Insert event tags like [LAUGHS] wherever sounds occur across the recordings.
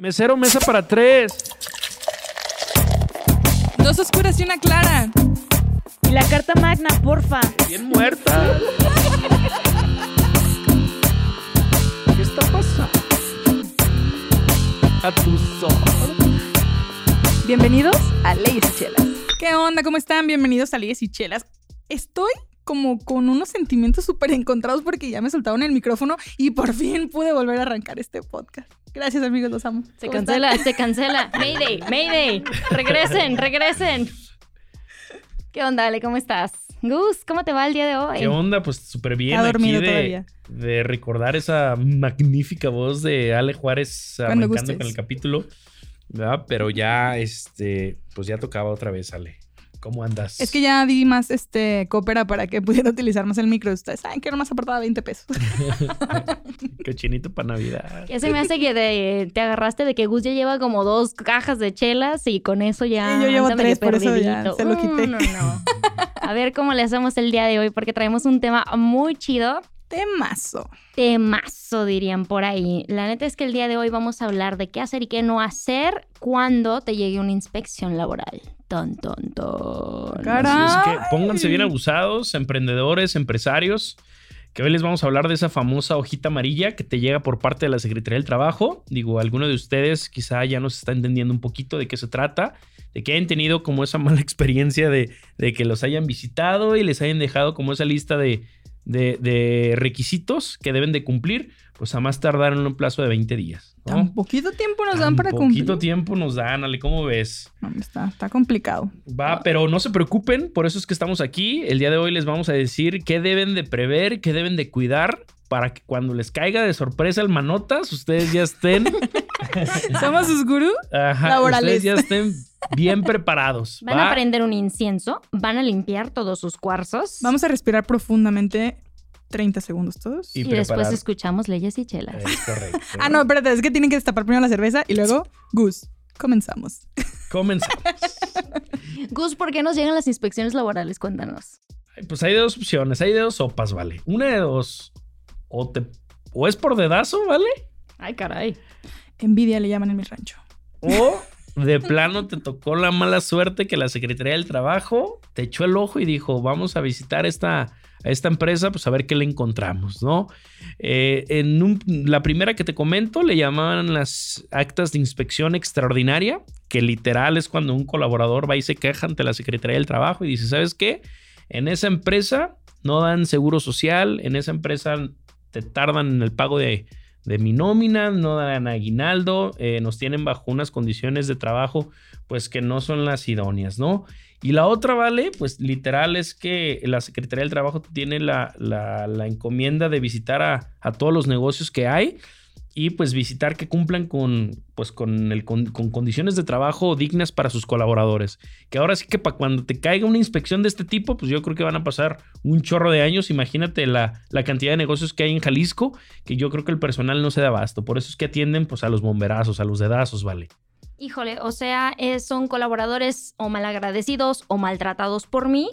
Mesero, mesa para tres. Dos oscuras y una clara. Y la carta magna, porfa. Bien muerta. ¿Qué está pasando? A tus. Bienvenidos a Leyes y Chelas. ¿Qué onda? ¿Cómo están? Bienvenidos a Leyes y Chelas. Estoy como con unos sentimientos súper encontrados porque ya me soltaron el micrófono y por fin pude volver a arrancar este podcast. Gracias amigos, los amo. Se ¿Cómo cancela, están? se cancela. [LAUGHS] Mayday, Mayday. Regresen, regresen. ¿Qué onda, Ale? ¿Cómo estás? Gus, ¿cómo te va el día de hoy? ¿Qué onda? Pues súper bien Está aquí dormido de, todavía. de recordar esa magnífica voz de Ale Juárez Cuando arrancando con el capítulo. ¿verdad? Pero ya, este, pues ya tocaba otra vez, Ale. ¿Cómo andas? Es que ya di más este coopera para que pudiera utilizar más el micro. Ustedes saben que nomás aportaba 20 pesos. [LAUGHS] Cochinito para Navidad. Ya se me hace que te, te agarraste de que Gus ya lleva como dos cajas de chelas y con eso ya. Sí, yo llevo tres, por eso ya se lo quité. Mm, no, no. A ver cómo le hacemos el día de hoy porque traemos un tema muy chido. Temazo. Temazo, dirían por ahí. La neta es que el día de hoy vamos a hablar de qué hacer y qué no hacer cuando te llegue una inspección laboral. Ton, ton, ton. Caray. Así es que pónganse bien abusados, emprendedores, empresarios, que hoy les vamos a hablar de esa famosa hojita amarilla que te llega por parte de la Secretaría del Trabajo. Digo, alguno de ustedes quizá ya nos está entendiendo un poquito de qué se trata, de que hayan tenido como esa mala [LAUGHS] experiencia de, de que los hayan visitado y les hayan dejado como esa lista de, de- de requisitos que deben de cumplir, pues a más tardar en un plazo de 20 días. ¿no? Tan poquito tiempo nos Tan dan para cumplir. poquito tiempo nos dan, Ale, ¿cómo ves? No, está, está complicado. Va, pero no se preocupen, por eso es que estamos aquí. El día de hoy les vamos a decir qué deben de prever, qué deben de cuidar para que cuando les caiga de sorpresa el manotas, ustedes ya estén, [LAUGHS] Somos sus gurús. ajá, Laborales. ustedes ya estén bien preparados. Van ¿va? a prender un incienso, van a limpiar todos sus cuarzos Vamos a respirar profundamente 30 segundos todos. Y y después escuchamos leyes y chelas. Es correcto. [LAUGHS] Ah, no, espérate, es que tienen que destapar primero la cerveza y luego Gus. Comenzamos. [LAUGHS] Comenzamos. Gus, ¿por qué nos llegan las inspecciones laborales? Cuéntanos. Pues hay dos opciones, hay dos sopas, ¿vale? Una de dos. O, te, o es por dedazo, ¿vale? Ay, caray. Envidia le llaman en mi rancho. O de plano te tocó la mala suerte que la Secretaría del Trabajo te echó el ojo y dijo, vamos a visitar esta, a esta empresa, pues a ver qué le encontramos, ¿no? Eh, en la primera que te comento le llamaban las actas de inspección extraordinaria, que literal es cuando un colaborador va y se queja ante la Secretaría del Trabajo y dice, ¿sabes qué? En esa empresa no dan seguro social, en esa empresa te tardan en el pago de, de mi nómina, no dan aguinaldo, eh, nos tienen bajo unas condiciones de trabajo pues que no son las idóneas, ¿no? Y la otra, vale, pues literal es que la Secretaría del Trabajo tiene la, la- encomienda de visitar a, a todos los negocios que hay y pues visitar que cumplan con, pues con, el, con, con condiciones de trabajo dignas para sus colaboradores. Que ahora sí que para cuando te caiga una inspección de este tipo, pues yo creo que van a pasar un chorro de años. Imagínate la, la cantidad de negocios que hay en Jalisco, que yo creo que el personal no se da abasto. Por eso es que atienden pues a los bomberazos, a los dedazos, ¿vale? Híjole, o sea, eh, son colaboradores o malagradecidos o maltratados por mí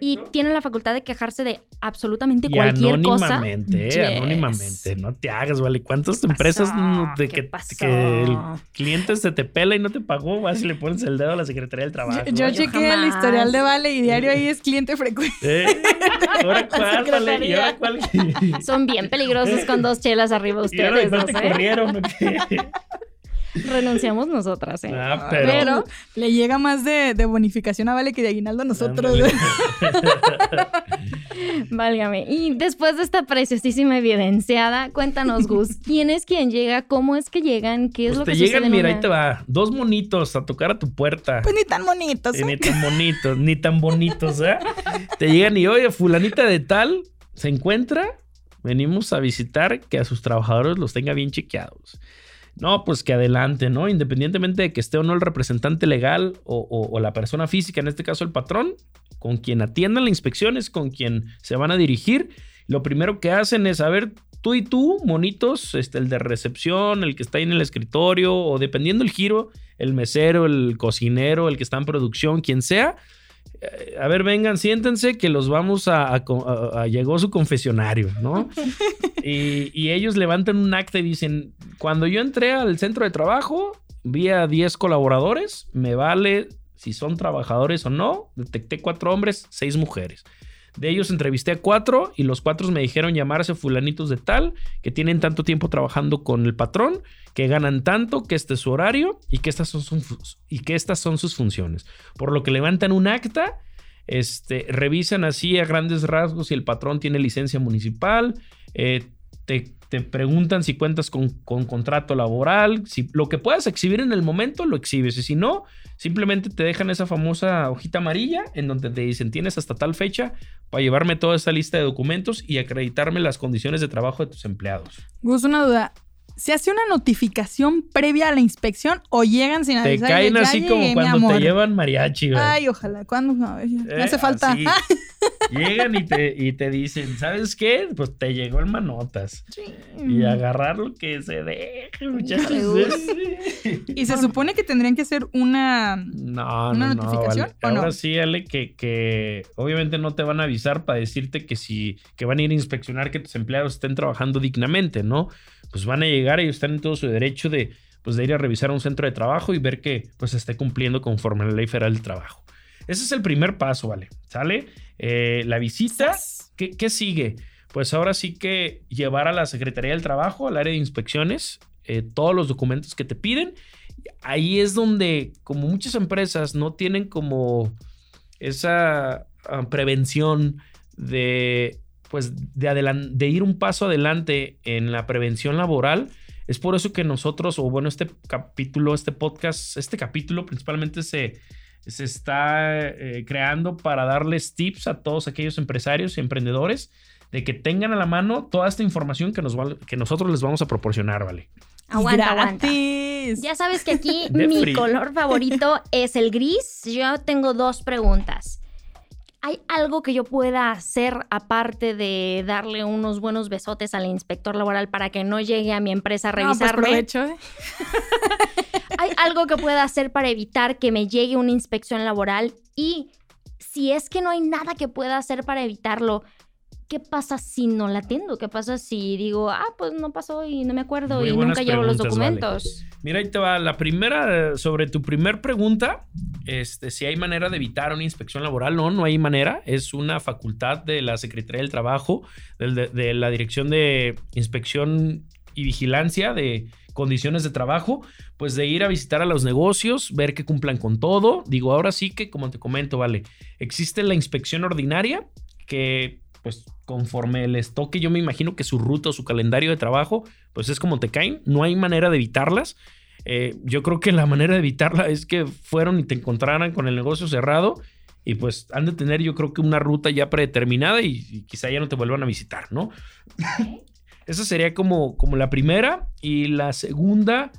y tienen la facultad de quejarse de absolutamente Y cualquier cosa. anónimamente, eh, Yes. anónimamente, no te hagas, ¿vale? ¿Cuántas ¿Qué empresas pasó? no- de ¿Qué que, que el cliente se te pela y no te pagó? Vas y le pones el dedo a la Secretaría del Trabajo. Yo, yo ¿vale? chequeé el historial de Vale y diario ahí es cliente frecuente. ¿Eh? ¿Ahora [LAUGHS] cuál, vale? ¿Y ahora cuál? Son bien peligrosos con dos chelas arriba ¿Y ahora ustedes, ¿no te sé? corrieron o qué? [LAUGHS] Renunciamos nosotras, ¿eh? Ah, pero... Pero Le llega más de, de bonificación a Vale que de aguinaldo a nosotros. [LAUGHS] Válgame. Y después de esta preciosísima evidenciada, cuéntanos, Gus, [LAUGHS] ¿quién es quien llega? ¿Cómo es que llegan? ¿Qué es Pues lo te que llegan, sucede mira, una- ahí te va. Dos monitos a tocar a tu puerta. Pues ni tan bonitos. Eh, ¿eh? Ni tan bonitos, ni tan bonitos, ¿eh? Te llegan y, oye, fulanita de tal se encuentra. Venimos a visitar que a sus trabajadores los tenga bien chequeados. No, pues que adelante, ¿no? Independientemente de que esté o no el representante legal o, la persona física, en este caso el patrón, con quien atiendan la inspección es con quien se van a dirigir. Lo primero que hacen es, a ver, tú y tú, monitos, este, el de recepción, el que está ahí en el escritorio, o dependiendo el giro, el mesero, el cocinero, el que está en producción, quien sea, a ver, vengan, siéntense que los vamos a, a- a- a- llegó su confesionario, ¿no? [LAUGHS] y, y ellos levantan un acta y dicen, cuando yo entré al centro de trabajo, vi a 10 colaboradores, me vale si son trabajadores o no, detecté cuatro hombres, seis mujeres. De ellos entrevisté a cuatro y los cuatro me dijeron llamarse fulanitos de tal, que tienen tanto tiempo trabajando con el patrón, que ganan tanto, que este es su horario y que estas son, sus- y que estas son sus funciones. Por lo que levantan un acta, este, revisan así a grandes rasgos si el patrón tiene licencia municipal, eh, te, te preguntan si cuentas con, con contrato laboral, si lo que puedas exhibir en el momento lo exhibes y si no, simplemente te dejan esa famosa hojita amarilla en donde te dicen tienes hasta tal fecha para llevarme toda esta lista de documentos y acreditarme las condiciones de trabajo de tus empleados. Gus, una duda. ¿Se hace una notificación previa a la inspección o llegan sin Te avisar? caen Ya así como cuando te llevan mariachi. güey. Ay, ojalá. ¿Cuándo? No, ya- Eh, hace falta. [LAUGHS] Llegan y te, y te dicen, ¿sabes qué? Pues te llegó el manotas. Y agarrar lo que se deje, muchachos. Y se supone que tendrían que hacer una. No, ¿Una no, no. notificación vale. o Ahora no? sí, Ale, que, que obviamente no te van a avisar para decirte que si que van a ir a inspeccionar que tus empleados estén trabajando dignamente, ¿no? Pues van a llegar y están en todo su derecho de, pues, de ir a revisar un centro de trabajo y ver que pues esté cumpliendo conforme a la ley federal del trabajo. Ese es el primer paso, ¿vale? ¿Sale? Eh, la visita. ¿Qué, qué sigue? Pues ahora sí que llevar a la Secretaría del Trabajo, al área de inspecciones, eh, todos los documentos que te piden. Ahí es donde, como muchas empresas no tienen como esa ah, prevención de, pues, de, de ir un paso adelante en la prevención laboral, es por eso que nosotros, o bueno, este capítulo, este podcast, este capítulo principalmente se, se está eh, creando para darles tips a todos aquellos empresarios y emprendedores de que tengan a la mano toda esta información que, nos va- que nosotros les vamos a proporcionar, ¿vale? Aguanta, aguanta. Gratis. Ya sabes que aquí mi free. color [LAUGHS] favorito es el gris. Yo tengo dos preguntas. ¿Hay algo que yo pueda hacer aparte de darle unos buenos besotes al inspector laboral para que no llegue a mi empresa a No, pues revisarme? provecho, ¿eh? [LAUGHS] ¿Hay algo que pueda hacer para evitar que me llegue una inspección laboral? Y si es que no hay nada que pueda hacer para evitarlo, ¿qué pasa si no la atiendo? ¿Qué pasa si digo, ah, pues no pasó y no me acuerdo Muy y nunca llevo los Vale. documentos? Mira, ahí te va. La primera, sobre tu primer pregunta, este, si hay manera de evitar una inspección laboral. No, no hay manera. Es una facultad de la Secretaría del Trabajo, de la Dirección de Inspección y Vigilancia de Condiciones de Trabajo, pues de ir a visitar a los negocios, ver que cumplan con todo. Digo, ahora sí que, como te comento, vale, existe la inspección ordinaria que, pues, conforme les toque, yo me imagino que su ruta o su calendario de trabajo, pues es como te caen. No hay manera de evitarlas. Eh, yo creo que la manera de evitarla es que fueron y te encontraran con el negocio cerrado y pues han de tener yo creo que una ruta ya predeterminada y, y quizá ya no te vuelvan a visitar, ¿no? Esa sería como, como la primera y la segunda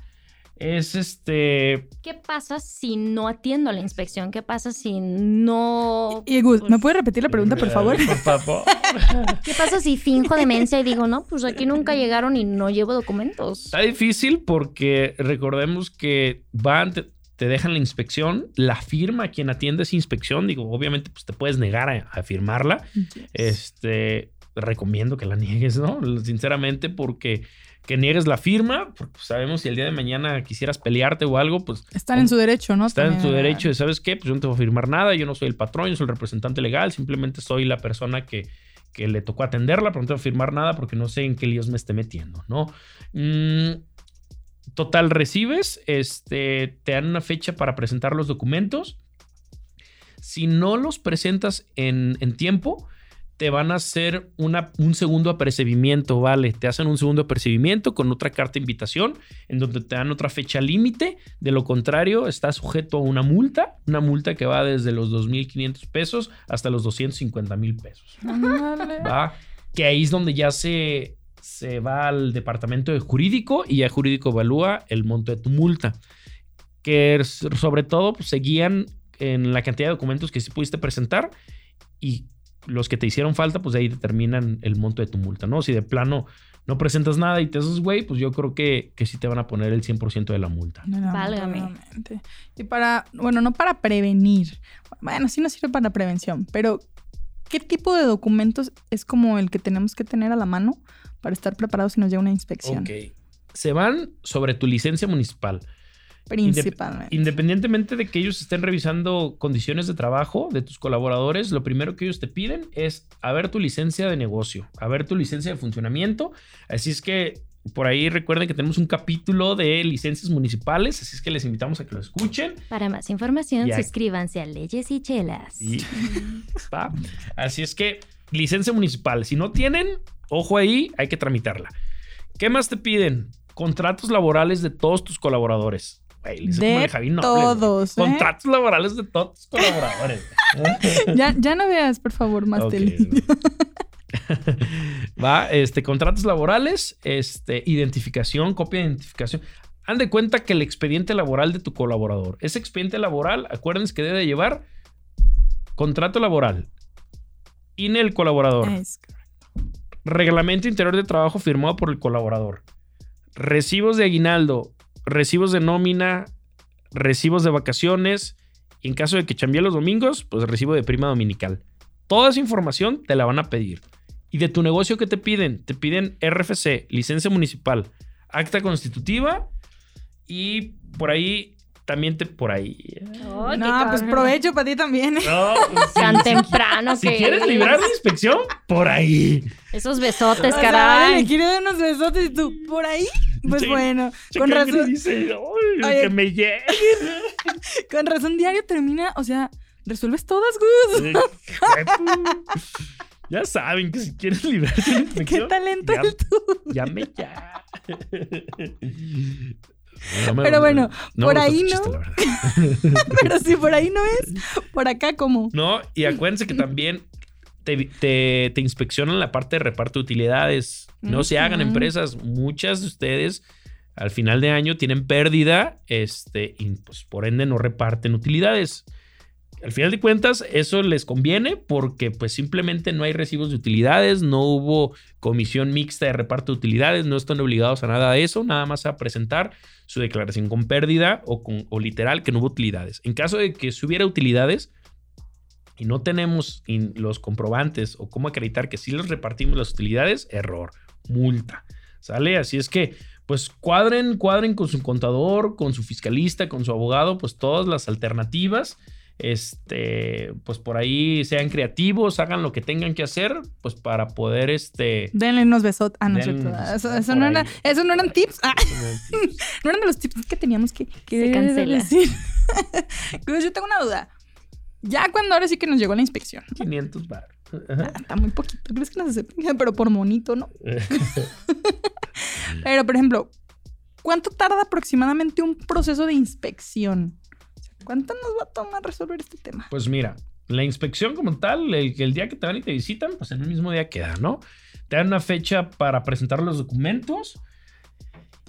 es este... ¿Qué pasa si no atiendo a la inspección? ¿Qué pasa si no... Y Gus, ¿me Pues- puedes repetir la pregunta, por favor? Por favor. [LAUGHS] ¿Qué pasa si finjo demencia y digo, no, pues aquí nunca llegaron y no llevo documentos? Está difícil porque recordemos que van, te, te dejan la inspección, la firma quien atiende esa inspección. Digo, obviamente, pues te puedes negar a, a firmarla. Este, recomiendo que la [LAUGHS] niegues, ¿no? Sinceramente, porque que niegues la firma, porque pues, sabemos si el día de mañana quisieras pelearte o algo, pues Están en su derecho, ¿no? Está en ¿verdad? derecho de, ¿sabes qué? Pues yo no te voy a firmar nada, yo no soy el patrón, yo soy el representante legal, simplemente soy la persona que, que le tocó atenderla, pero no te voy a firmar nada porque no sé en qué líos me esté metiendo, ¿no? Mm, total, recibes, este, te dan una fecha para presentar los documentos. Si no los presentas en, en tiempo, te van a hacer una, un segundo apercibimiento, ¿vale? Te hacen un segundo apercibimiento con otra carta de invitación en donde te dan otra fecha límite. De lo contrario, está sujeto a una multa, una multa que va desde los 2.500 pesos hasta los 250 mil pesos. ¿va? Que ahí es donde ya se, se va al departamento de jurídico y ya jurídico evalúa el monto de tu multa. Que sobre todo pues, se guían en la cantidad de documentos que sí pudiste presentar y los que te hicieron falta, pues de ahí determinan el monto de tu multa, ¿no? Si de plano no presentas nada y te haces güey, pues yo creo que, que sí te van a poner el 100% de la multa. Válgame. Y para, bueno, no para prevenir. Bueno, sí nos sirve para prevención, pero ¿qué tipo de documentos es como el que tenemos que tener a la mano para estar preparados si nos llega una inspección? Ok. Se van sobre tu licencia municipal. Principalmente. Independientemente de que ellos estén revisando condiciones de trabajo de tus colaboradores, lo primero que ellos te piden es a ver tu licencia de negocio, a ver tu licencia de funcionamiento. Así es que por ahí recuerden que tenemos un capítulo de licencias municipales, así es que les invitamos a que lo escuchen. Para más información, suscríbanse a Leyes y Chelas. Y-. Así es que licencia municipal, si no tienen, ojo ahí, hay que tramitarla. ¿Qué más te piden? Contratos laborales de todos tus colaboradores. Güey, De güey. todos, ¿eh? Contratos laborales de todos tus colaboradores. [LAUGHS] Ya, ya no veas, por favor, más Ok, tele. [LAUGHS] [LAUGHS] Va, este, contratos laborales, este, identificación, copia de identificación. Han de cuenta que el expediente laboral de tu colaborador. Ese expediente laboral, acuérdense que debe llevar contrato laboral, INE el colaborador, Es- reglamento interior de trabajo firmado por el colaborador, recibos de aguinaldo, recibos de nómina, recibos de vacaciones y en caso de que chambee los domingos, pues recibo de prima dominical. Toda esa información te la van a pedir. ¿Y de tu negocio qué te piden? Te piden RFC, licencia municipal, acta constitutiva y por ahí también te por ahí. Oh, no, pues provecho para ti también. No, [LAUGHS] pues, Tan si- temprano Si que quieres librar la inspección, por ahí. Esos besotes, O sea, ahora le caray. quiere dar unos besotes y tú, por ahí. Pues bueno, Che, con razón, dice, "Ay, Oye. que me llegue. [LAUGHS] con razón diario termina, o sea, resuelves todas, Gus. [LAUGHS] Ya saben que si quieres librar la [LAUGHS] Qué talento ya- el tú. llame ya. No me- Pero bueno, no por ahí no. Pero si por ahí no es, por acá como. No, y acuérdense que también te, te- te inspeccionan la parte de reparto de utilidades. No se hagan empresas. Muchas de ustedes al final de año tienen pérdida este, y pues por ende no reparten utilidades. Al final de cuentas, eso les conviene porque pues simplemente no hay recibos de utilidades, no hubo comisión mixta de reparto de utilidades, no están obligados a nada de eso, nada más a presentar su declaración con pérdida o, con, o literal que no hubo utilidades. En caso de que si hubiera utilidades, y no tenemos in- los comprobantes o cómo acreditar que sí les repartimos las utilidades, error, multa. ¿Sale? Así es que, pues cuadren, cuadren con su contador, con su fiscalista, con su abogado, pues todas las alternativas. Este, pues por ahí sean creativos, hagan lo que tengan que hacer, pues para poder, este. Denle unos besotes. Ah, no es Denle cierto. unos Eso, no era, eso no eran tips. Ah, [LAUGHS] no eran de los tips que teníamos que, que Se cancela. decir. Gus, [LAUGHS] yo tengo una duda. Ya cuando ahora sí que nos llegó la inspección. 500 bar. Ah, está muy poquito. ¿Crees que nos aceptan? [LAUGHS] Pero por monito, ¿no? [LAUGHS] Pero, por ejemplo, ¿cuánto tarda aproximadamente un proceso de inspección? ¿Cuánto nos va a tomar resolver este tema? Pues mira, la inspección como tal, el, el día que te van y te visitan, pues en el mismo día queda, ¿no? Te dan una fecha para presentar los documentos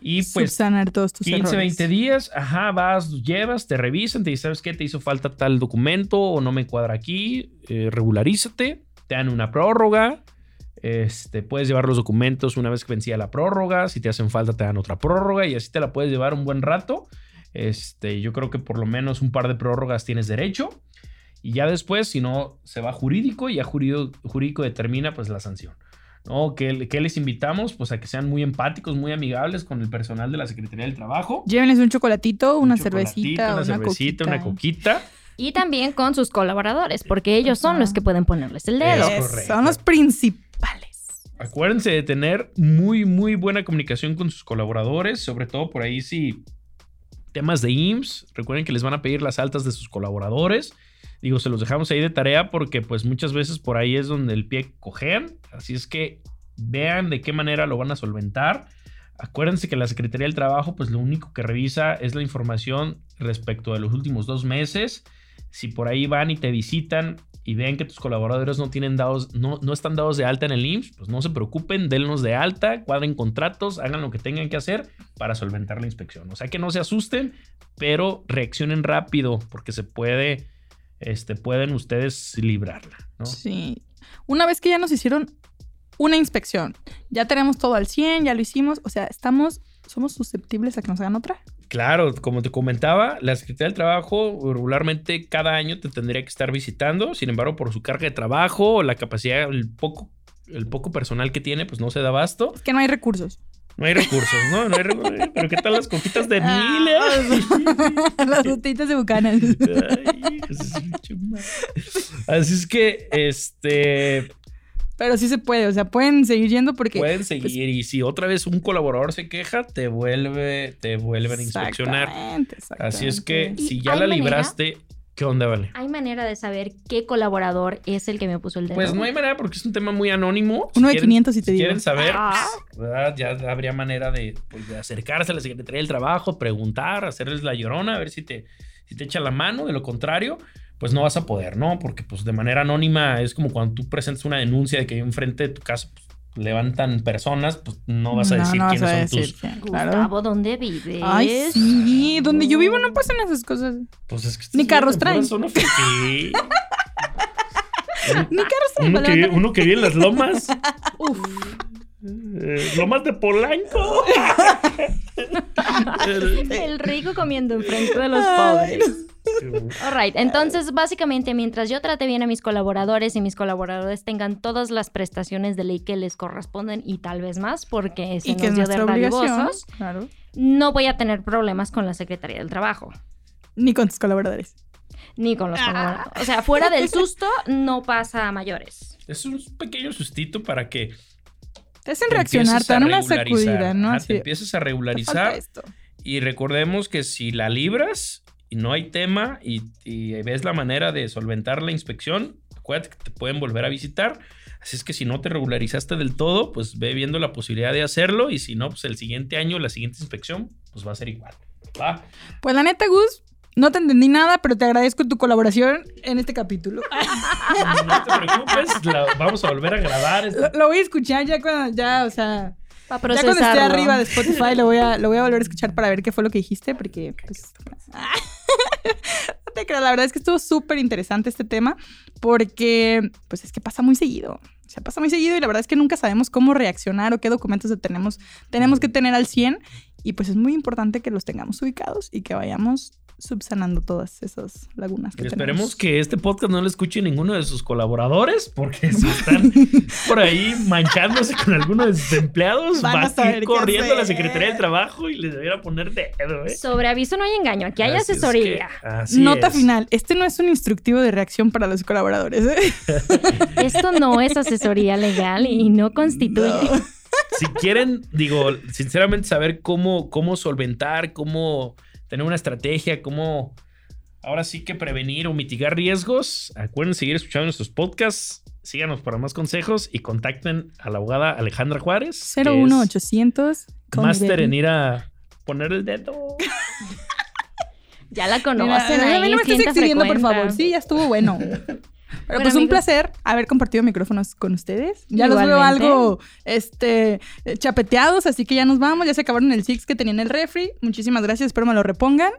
y pues Subsanar todos tus 15, errores. 20 días, ajá, vas, llevas, te revisan, te dicen, ¿sabes qué? Te hizo falta tal documento o no me cuadra aquí, eh, regularízate, te dan una prórroga, este, puedes llevar los documentos una vez que vencía la prórroga, si te hacen falta te dan otra prórroga y así te la puedes llevar un buen rato. Este, yo creo que por lo menos un par de prórrogas tienes derecho. Y ya después, si no, se va jurídico y ya jurídico, jurídico determina pues la sanción. ¿No? ¿Qué, qué les invitamos? Pues a que sean muy empáticos, muy amigables con el personal de la Secretaría del Trabajo. Llévenles un chocolatito, una Un chocolatito, cervecita, una una, cervecita, coquita. una coquita. Y también con sus colaboradores, porque ellos son los que pueden ponerles el dedo. Son los principales. Acuérdense de tener muy, muy buena comunicación con sus colaboradores, sobre todo por ahí si temas de IMSS, recuerden que les van a pedir las altas de sus colaboradores. Digo, se los dejamos ahí de tarea porque pues muchas veces por ahí es donde el pie cojean, así es que vean de qué manera lo van a solventar. Acuérdense que la Secretaría del Trabajo pues lo único que revisa es la información respecto de los últimos dos meses. Si por ahí van y te visitan y ven que tus colaboradores no tienen dados, no, no están dados de alta en el IMSS, pues no se preocupen, denlos de alta, cuadren contratos, hagan lo que tengan que hacer para solventar la inspección. O sea que no se asusten, pero reaccionen rápido porque se puede, este, pueden ustedes librarla, ¿no? Sí. Una vez que ya nos hicieron una inspección, ya tenemos todo al 100, ya lo hicimos, o sea, estamos, somos susceptibles a que nos hagan otra. Claro, como te comentaba, la Secretaría del Trabajo regularmente cada año te tendría que estar visitando, sin embargo, por su carga de trabajo o la capacidad, el poco, el poco personal que tiene, pues no se da abasto. Es que no hay recursos. No hay recursos, ¿no? No hay recursos. [LAUGHS] Pero ¿qué tal las coquitas de miles? [LAUGHS] Las botellitas de bucanas. Así es que, este, Pero sí se puede, o sea, pueden seguir yendo porque... pueden seguir y si otra vez un colaborador se queja, te vuelve, te vuelven a inspeccionar. Exactamente, Así es que exactamente. ¿Y si ya la manera? libraste, ¿qué onda, vale? ¿Hay manera de saber qué colaborador es el que me puso el dedo? Pues no hay manera porque es un tema muy anónimo. Uno de quieren- 500 y te si digo. quieren saber, Ah. pues, ¿verdad? ya habría manera de, pues, de acercarse a la Secretaría del Trabajo, preguntar, hacerles la llorona, a ver si te, si te echa la mano. De lo contrario, pues no vas a poder, ¿no? Porque pues de manera anónima es como cuando tú presentas una denuncia de que enfrente de tu casa pues, levantan personas, pues no vas a decir no quiénes a son decir tus... claro. Gustavo, ¿dónde vives? Ay, sí, donde yo vivo no pasan esas cosas. Pues es que Ni estás carros traen. fifí. [LAUGHS] Ni carros traen uno, que, uno que vive en las lomas. [LAUGHS] Uf. Eh, lomas de Polanco. El- [LAUGHS] El rico comiendo enfrente de los pobres. Alright, entonces básicamente mientras yo trate bien a mis colaboradores y mis colaboradores tengan todas las prestaciones de ley que les corresponden y tal vez más, porque se Y que es nos dio de dadivosos, Claro. no voy a tener problemas con la Secretaría del Trabajo. Ni con tus colaboradores. Ni con los colaboradores. O sea, fuera del susto, no pasa a mayores. Es un pequeño sustito para que Te hacen te reaccionar, empieces te a dan una regularizar. sacudida, ¿no? Te de, empieces a "Te falta regularizar esto". y recordemos que si la libras y no hay tema y, y ves la manera de solventar la inspección, acuérdate que te pueden volver a visitar. Así es que si no te regularizaste del todo, pues ve viendo la posibilidad de hacerlo y si no, pues el siguiente año, la siguiente inspección, pues va a ser igual. ¿va? Pues la neta, Gus, no te entendí nada, pero te agradezco tu colaboración en este capítulo. [LAUGHS] No te preocupes, la- vamos a volver a grabar. Lo, lo voy a escuchar ya cuando, ya, o sea, ya cuando esté arriba de Spotify lo voy, a, lo voy a volver a escuchar para ver qué fue lo que dijiste, porque, pues, [LAUGHS] [LAUGHS] no te creas, la verdad es que estuvo súper interesante este tema, porque, pues, es que pasa muy seguido. O sea, pasa muy seguido y la verdad es que nunca sabemos cómo reaccionar o qué documentos tenemos, tenemos que tener al 100 y pues es muy importante que los tengamos ubicados y que vayamos subsanando todas esas lagunas que Y esperemos tenemos. que este podcast no lo escuche ninguno de sus colaboradores, porque si están [LAUGHS] por ahí manchándose con alguno de sus empleados, Van a van a saber qué corriendo a la. Secretaría del Trabajo y les debiera poner dedo, ¿eh? Sobre aviso no hay engaño, aquí hay Así es asesoría. que Nota es. final, este no es un instructivo de reacción para los colaboradores. ¿eh? [LAUGHS] Esto no es asesoría legal y no constituye. Si quieren, digo, sinceramente saber cómo, cómo solventar, cómo tener una estrategia, cómo ahora sí que prevenir o mitigar riesgos, acuérdense seguir escuchando nuestros podcasts. Síganos para más consejos y contacten a la abogada Alejandra Juárez. que es 01800. call me Máster en ir a poner el dedo. [LAUGHS] Ya la Mira, conocen a mí ahí, no me estés clienta exhibiendo, por favor. Sí, ya estuvo bueno. [LAUGHS] Pero Bueno, pues un amigos. placer haber compartido micrófonos con ustedes. Ya los veo Igualmente. algo este, chapeteados, así que ya nos vamos. Ya se acabaron el Six que tenía en el refri. Muchísimas gracias, espero me lo repongan.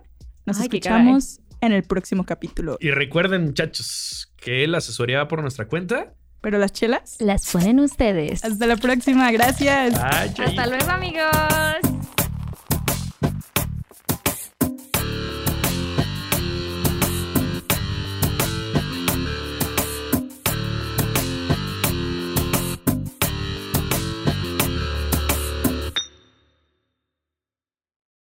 Nos Ay, escuchamos en el próximo capítulo. Y recuerden, muchachos, que la asesoría va por nuestra cuenta. Pero las chelas, Las ponen ustedes. hasta la próxima. Gracias. Bye, Hasta luego, amigos.